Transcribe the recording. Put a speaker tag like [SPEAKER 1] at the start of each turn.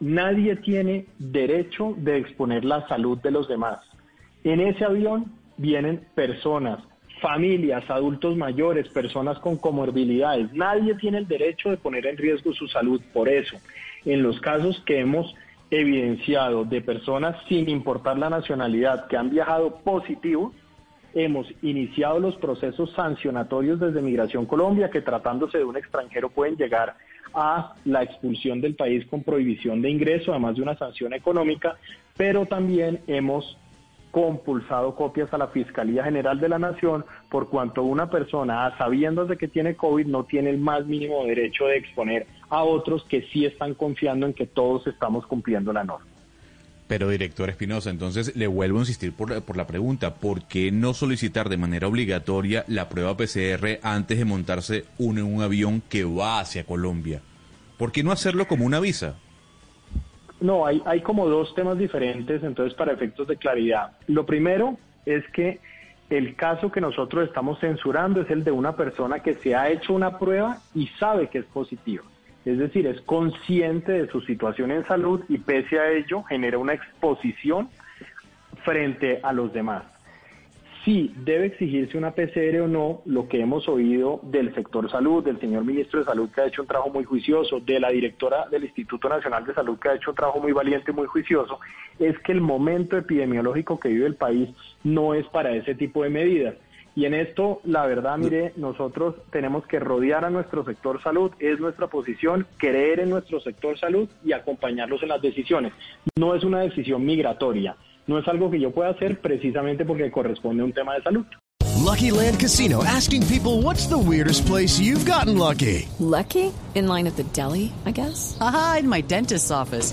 [SPEAKER 1] Nadie tiene derecho de exponer la salud de los demás. En ese avión vienen personas, familias, adultos mayores, personas con comorbilidades. Nadie tiene el derecho de poner en riesgo su salud. Por eso, en los casos que hemos evidenciado de personas sin importar la nacionalidad que han viajado positivos, hemos iniciado los procesos sancionatorios desde Migración Colombia que tratándose de un extranjero pueden llegar a la expulsión del país con prohibición de ingreso, además de una sanción económica, pero también hemos compulsado copias a la Fiscalía General de la Nación por cuanto una persona, a sabiendas de que tiene COVID, no tiene el más mínimo derecho de exponer a otros que sí están confiando en que todos estamos cumpliendo la norma.
[SPEAKER 2] Pero, director Espinosa, entonces le vuelvo a insistir por, por, la pregunta, ¿por qué no solicitar de manera obligatoria la prueba PCR antes de montarse en un avión que va hacia Colombia? ¿Por qué no hacerlo como una visa?
[SPEAKER 1] No, hay, hay como dos temas diferentes, entonces, para efectos de claridad. Lo primero es que el caso que nosotros estamos censurando es el de una persona que se ha hecho una prueba y sabe que es positiva. Es decir, es consciente de su situación en salud y pese a ello genera una exposición frente a los demás. Si debe exigirse una PCR o no, lo que hemos oído del sector salud, del señor ministro de Salud que ha hecho un trabajo muy juicioso, de la directora del Instituto Nacional de Salud que ha hecho un trabajo muy valiente y muy juicioso, es que el momento epidemiológico que vive el país no es para ese tipo de medidas. Y en esto, la verdad, mire, nosotros tenemos que rodear a nuestro sector salud, es nuestra posición, creer en nuestro sector salud y acompañarlos en las decisiones. No es una decisión migratoria, no es algo que yo pueda hacer precisamente porque corresponde a un tema de salud.
[SPEAKER 3] Lucky Land Casino, asking people what's the weirdest place you've gotten lucky.
[SPEAKER 4] Lucky? In line at the deli, I guess.
[SPEAKER 5] Aha, in my dentist's office.